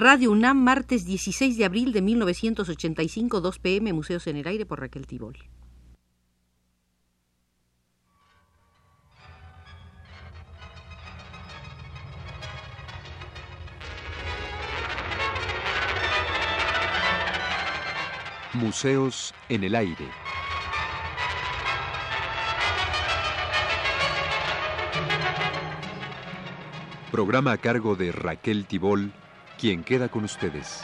Radio UNAM, martes 16 de abril de 1985, 2 pm, Museos en el Aire por Raquel Tibol. Museos en el Aire. Programa a cargo de Raquel Tibol, quien queda con ustedes.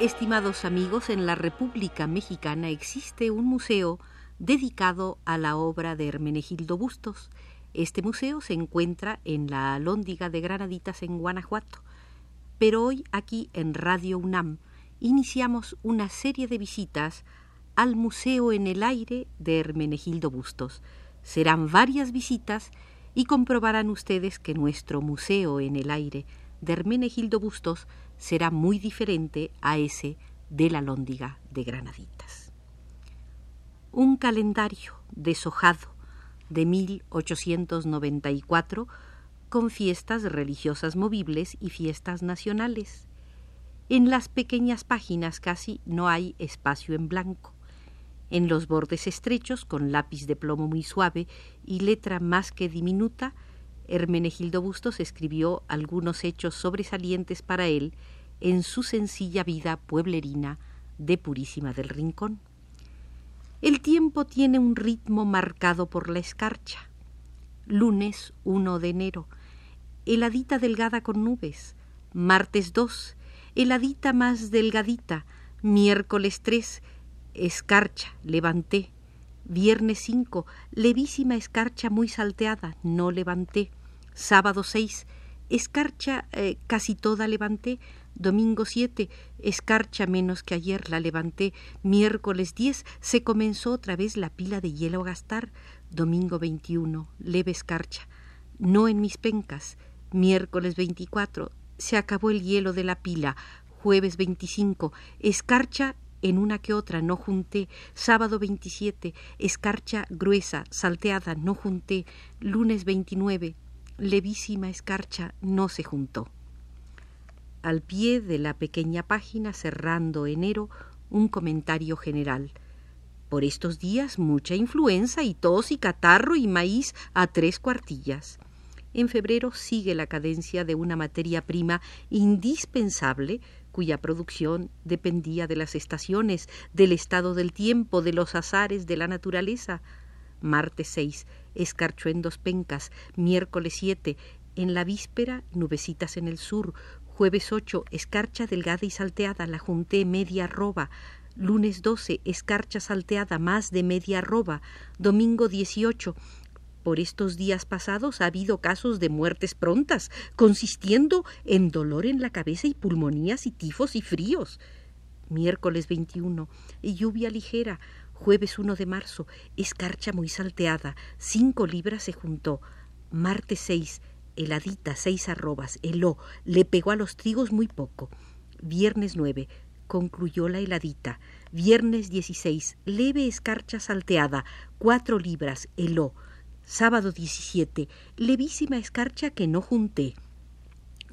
Estimados amigos, en la República Mexicana existe un museo dedicado a la obra de Hermenegildo Bustos. Este museo se encuentra en la Alhóndiga de Granaditas en Guanajuato. Pero hoy aquí en Radio UNAM iniciamos una serie de visitas al Museo en el Aire de Hermenegildo Bustos. Serán varias visitas y comprobarán ustedes que nuestro Museo en el Aire de Hermenegildo Bustos será muy diferente a ese de la Lóndiga de Granaditas. Un calendario deshojado de 1894 con fiestas religiosas movibles y fiestas nacionales. En las pequeñas páginas casi no hay espacio en blanco. En los bordes estrechos, con lápiz de plomo muy suave y letra más que diminuta, Hermenegildo Bustos escribió algunos hechos sobresalientes para él en su sencilla vida pueblerina de Purísima del Rincón. El tiempo tiene un ritmo marcado por la escarcha. Lunes 1 de enero, heladita delgada con nubes. Martes 2, heladita más delgadita. Miércoles 3, escarcha, levanté. Viernes 5, levísima escarcha muy salteada, no levanté. Sábado 6, escarcha eh, casi toda levanté. Domingo 7, escarcha menos que ayer la levanté. Miércoles 10, se comenzó otra vez la pila de hielo a gastar. Domingo 21, leve escarcha. No en mis pencas. Miércoles 24, se acabó el hielo de la pila. Jueves 25, escarcha en una que otra no junté. Sábado 27, escarcha gruesa, salteada, no junté. Lunes 29, levísima escarcha no se juntó. Al pie de la pequeña página cerrando enero un comentario general. Por estos días mucha influenza y tos y catarro y maíz a tres cuartillas. En febrero sigue la cadencia de una materia prima indispensable cuya producción dependía de las estaciones, del estado del tiempo, de los azares de la naturaleza, martes 6, escarchuendos pencas, miércoles 7, en la víspera, nubecitas en el sur, jueves 8, escarcha delgada y salteada, la junté media arroba, lunes 12, escarcha salteada más de media arroba, domingo 18, por estos días pasados ha habido casos de muertes prontas, consistiendo en dolor en la cabeza y pulmonías y tifos y fríos. Miércoles 21, lluvia ligera, Jueves 1 de marzo, escarcha muy salteada, cinco libras se juntó. Martes 6, heladita, seis arrobas, heló, le pegó a los trigos muy poco. Viernes 9, concluyó la heladita. Viernes 16, leve escarcha salteada, cuatro libras, heló. Sábado 17, levísima escarcha que no junté.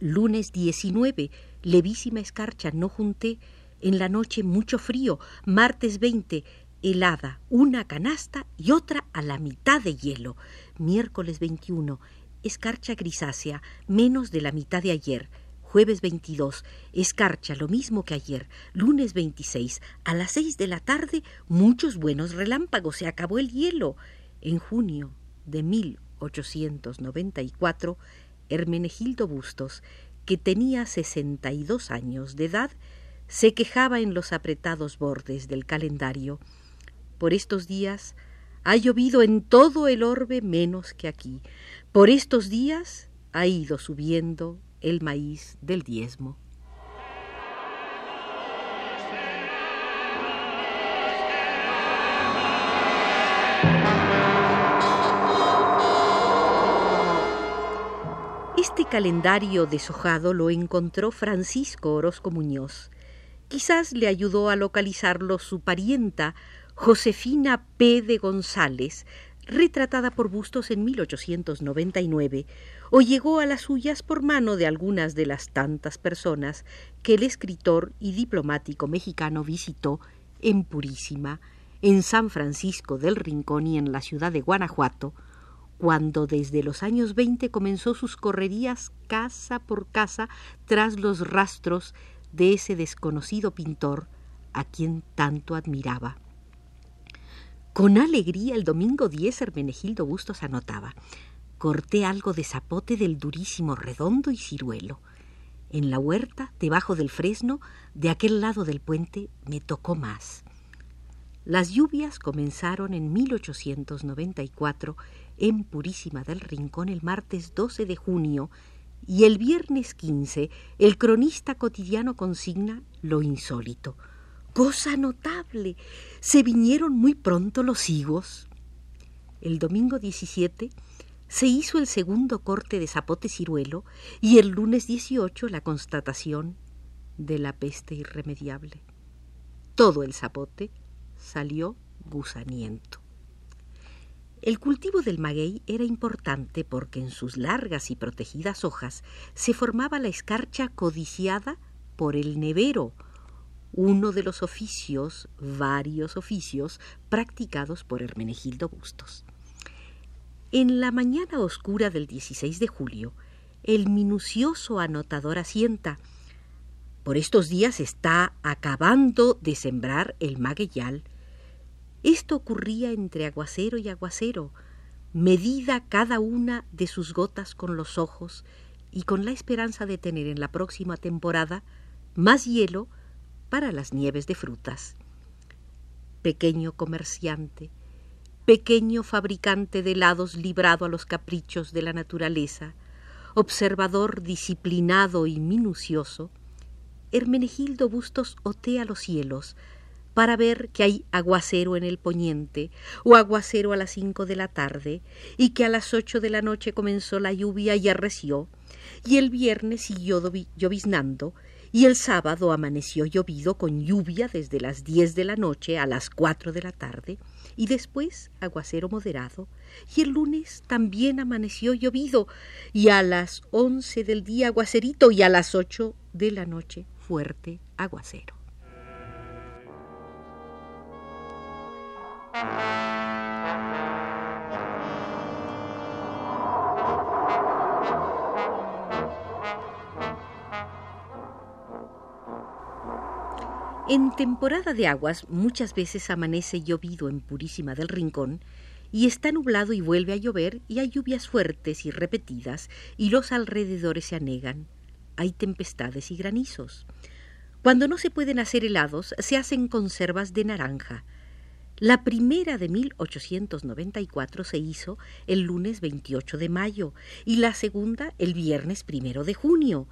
Lunes 19, levísima escarcha no junté. En la noche mucho frío. Martes 20, helada, una canasta y otra a la mitad de hielo. Miércoles 21, escarcha grisácea, menos de la mitad de ayer. Jueves 22, escarcha lo mismo que ayer. Lunes 26, a las seis de la tarde, muchos buenos relámpagos, se acabó el hielo. En junio de 1894, Hermenegildo Bustos, que tenía sesenta y dos años de edad, se quejaba en los apretados bordes del calendario por estos días ha llovido en todo el orbe menos que aquí. Por estos días ha ido subiendo el maíz del diezmo. Este calendario deshojado lo encontró Francisco Orozco Muñoz. Quizás le ayudó a localizarlo su parienta, Josefina P. de González, retratada por Bustos en 1899, o llegó a las suyas por mano de algunas de las tantas personas que el escritor y diplomático mexicano visitó en Purísima, en San Francisco del Rincón y en la ciudad de Guanajuato, cuando desde los años veinte comenzó sus correrías casa por casa tras los rastros de ese desconocido pintor a quien tanto admiraba. Con alegría el domingo 10 Hermenegildo Bustos anotaba Corté algo de zapote del durísimo redondo y ciruelo. En la huerta, debajo del fresno, de aquel lado del puente, me tocó más. Las lluvias comenzaron en 1894 en Purísima del Rincón el martes 12 de junio y el viernes 15 el cronista cotidiano consigna lo insólito. Cosa notable. Se vinieron muy pronto los higos. El domingo 17 se hizo el segundo corte de zapote ciruelo y el lunes 18 la constatación de la peste irremediable. Todo el zapote salió gusaniento. El cultivo del maguey era importante porque en sus largas y protegidas hojas se formaba la escarcha codiciada por el nevero, uno de los oficios, varios oficios, practicados por Hermenegildo Bustos. En la mañana oscura del 16 de julio, el minucioso anotador asienta. Por estos días está acabando de sembrar el magueyal. Esto ocurría entre aguacero y aguacero, medida cada una de sus gotas con los ojos y con la esperanza de tener en la próxima temporada más hielo para las nieves de frutas. Pequeño comerciante, pequeño fabricante de helados librado a los caprichos de la naturaleza, observador disciplinado y minucioso, Hermenegildo Bustos otea los cielos para ver que hay aguacero en el poniente o aguacero a las cinco de la tarde y que a las ocho de la noche comenzó la lluvia y arreció y el viernes siguió lloviznando y el sábado amaneció llovido con lluvia desde las diez de la noche a las cuatro de la tarde, y después aguacero moderado, y el lunes también amaneció llovido, y a las once del día aguacerito, y a las ocho de la noche fuerte aguacero. En temporada de aguas muchas veces amanece llovido en Purísima del Rincón y está nublado y vuelve a llover y hay lluvias fuertes y repetidas y los alrededores se anegan. Hay tempestades y granizos. Cuando no se pueden hacer helados, se hacen conservas de naranja. La primera de 1894 se hizo el lunes 28 de mayo y la segunda el viernes primero de junio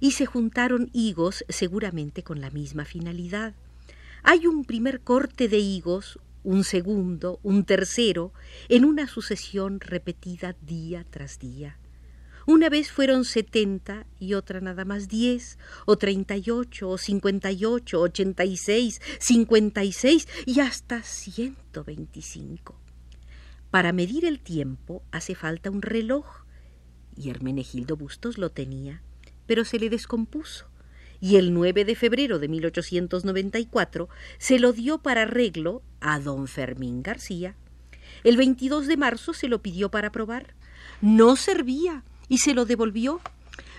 y se juntaron higos seguramente con la misma finalidad. Hay un primer corte de higos, un segundo, un tercero, en una sucesión repetida día tras día. Una vez fueron setenta y otra nada más diez, o treinta y ocho, o cincuenta y ocho, ochenta y seis, cincuenta y seis y hasta ciento veinticinco. Para medir el tiempo hace falta un reloj, y Hermenegildo Bustos lo tenía pero se le descompuso y el 9 de febrero de 1894 se lo dio para arreglo a don Fermín García. El 22 de marzo se lo pidió para probar. No servía y se lo devolvió.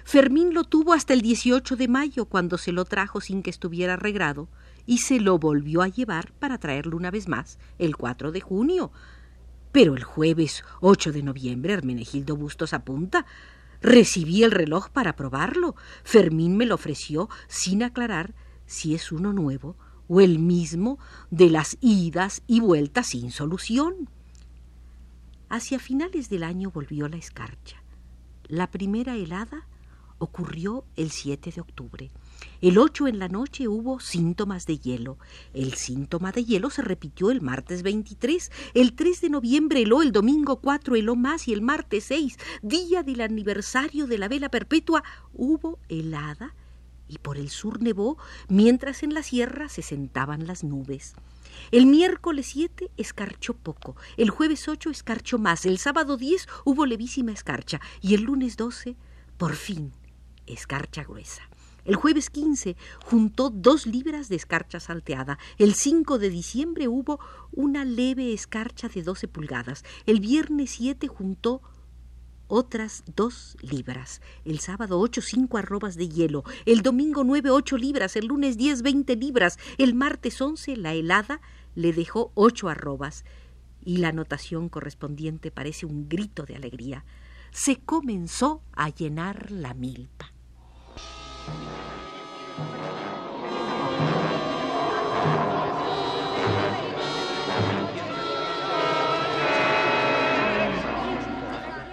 Fermín lo tuvo hasta el 18 de mayo, cuando se lo trajo sin que estuviera arreglado, y se lo volvió a llevar para traerlo una vez más el 4 de junio. Pero el jueves 8 de noviembre Hermenegildo Bustos apunta Recibí el reloj para probarlo. Fermín me lo ofreció sin aclarar si es uno nuevo o el mismo de las idas y vueltas sin solución. Hacia finales del año volvió la escarcha. La primera helada ocurrió el 7 de octubre. El 8 en la noche hubo síntomas de hielo. El síntoma de hielo se repitió el martes 23. El 3 de noviembre heló, el domingo 4 heló más y el martes 6, día del aniversario de la vela perpetua, hubo helada y por el sur nevó, mientras en la sierra se sentaban las nubes. El miércoles 7 escarchó poco, el jueves 8 escarchó más, el sábado 10 hubo levísima escarcha y el lunes 12, por fin, escarcha gruesa. El jueves 15 juntó dos libras de escarcha salteada. El 5 de diciembre hubo una leve escarcha de 12 pulgadas. El viernes 7 juntó otras dos libras. El sábado ocho, cinco arrobas de hielo. El domingo nueve, ocho libras. El lunes diez, veinte libras. El martes once, la helada le dejó ocho arrobas. Y la anotación correspondiente parece un grito de alegría. Se comenzó a llenar la milpa.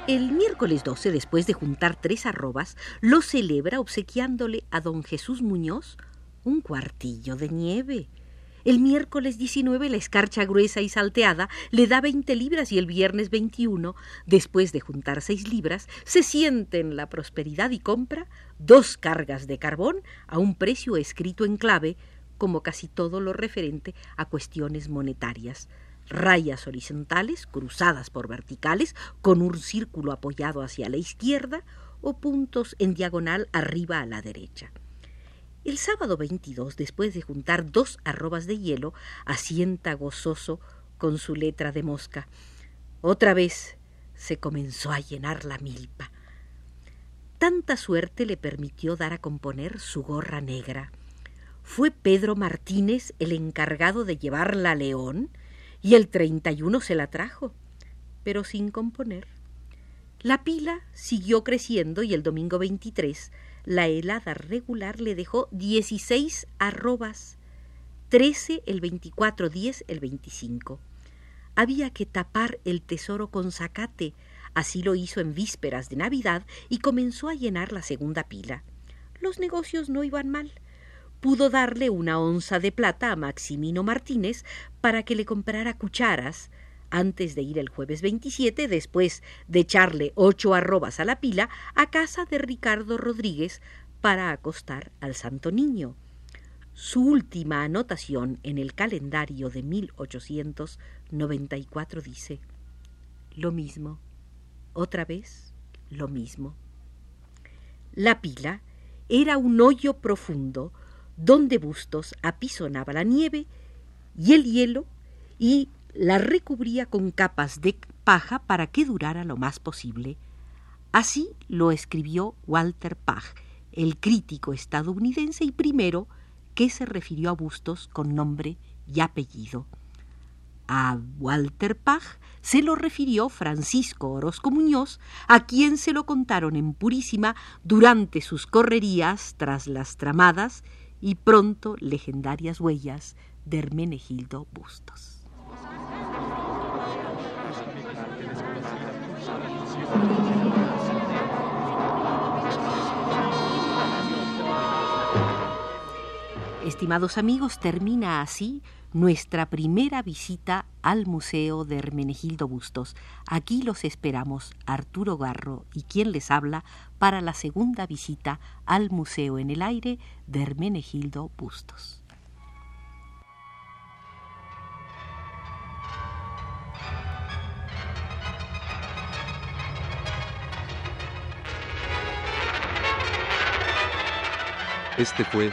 El miércoles 12, después de juntar tres arrobas, lo celebra obsequiándole a don Jesús Muñoz un cuartillo de nieve. El miércoles 19 la escarcha gruesa y salteada le da 20 libras y el viernes 21, después de juntar seis libras, se siente en la prosperidad y compra dos cargas de carbón a un precio escrito en clave, como casi todo lo referente a cuestiones monetarias. Rayas horizontales cruzadas por verticales con un círculo apoyado hacia la izquierda o puntos en diagonal arriba a la derecha. El sábado 22, después de juntar dos arrobas de hielo, asienta gozoso con su letra de mosca. Otra vez se comenzó a llenar la milpa. Tanta suerte le permitió dar a componer su gorra negra. Fue Pedro Martínez el encargado de llevarla a León y el 31 se la trajo, pero sin componer. La pila siguió creciendo y el domingo 23 la helada regular le dejó 16 arrobas, 13 el 24, 10 el 25. Había que tapar el tesoro con zacate, así lo hizo en vísperas de Navidad y comenzó a llenar la segunda pila. Los negocios no iban mal. Pudo darle una onza de plata a Maximino Martínez para que le comprara cucharas, antes de ir el jueves 27, después de echarle ocho arrobas a la pila, a casa de Ricardo Rodríguez para acostar al Santo Niño. Su última anotación en el calendario de 1894 dice, lo mismo, otra vez lo mismo. La pila era un hoyo profundo donde Bustos apisonaba la nieve y el hielo y la recubría con capas de paja para que durara lo más posible. Así lo escribió Walter Page, el crítico estadounidense y primero que se refirió a Bustos con nombre y apellido. A Walter Page se lo refirió Francisco Orozco Muñoz, a quien se lo contaron en Purísima durante sus correrías tras las tramadas y pronto legendarias huellas de Hermenegildo Bustos. Estimados amigos, termina así nuestra primera visita al Museo de Hermenegildo Bustos. Aquí los esperamos Arturo Garro y quien les habla para la segunda visita al Museo en el Aire de Hermenegildo Bustos. Este fue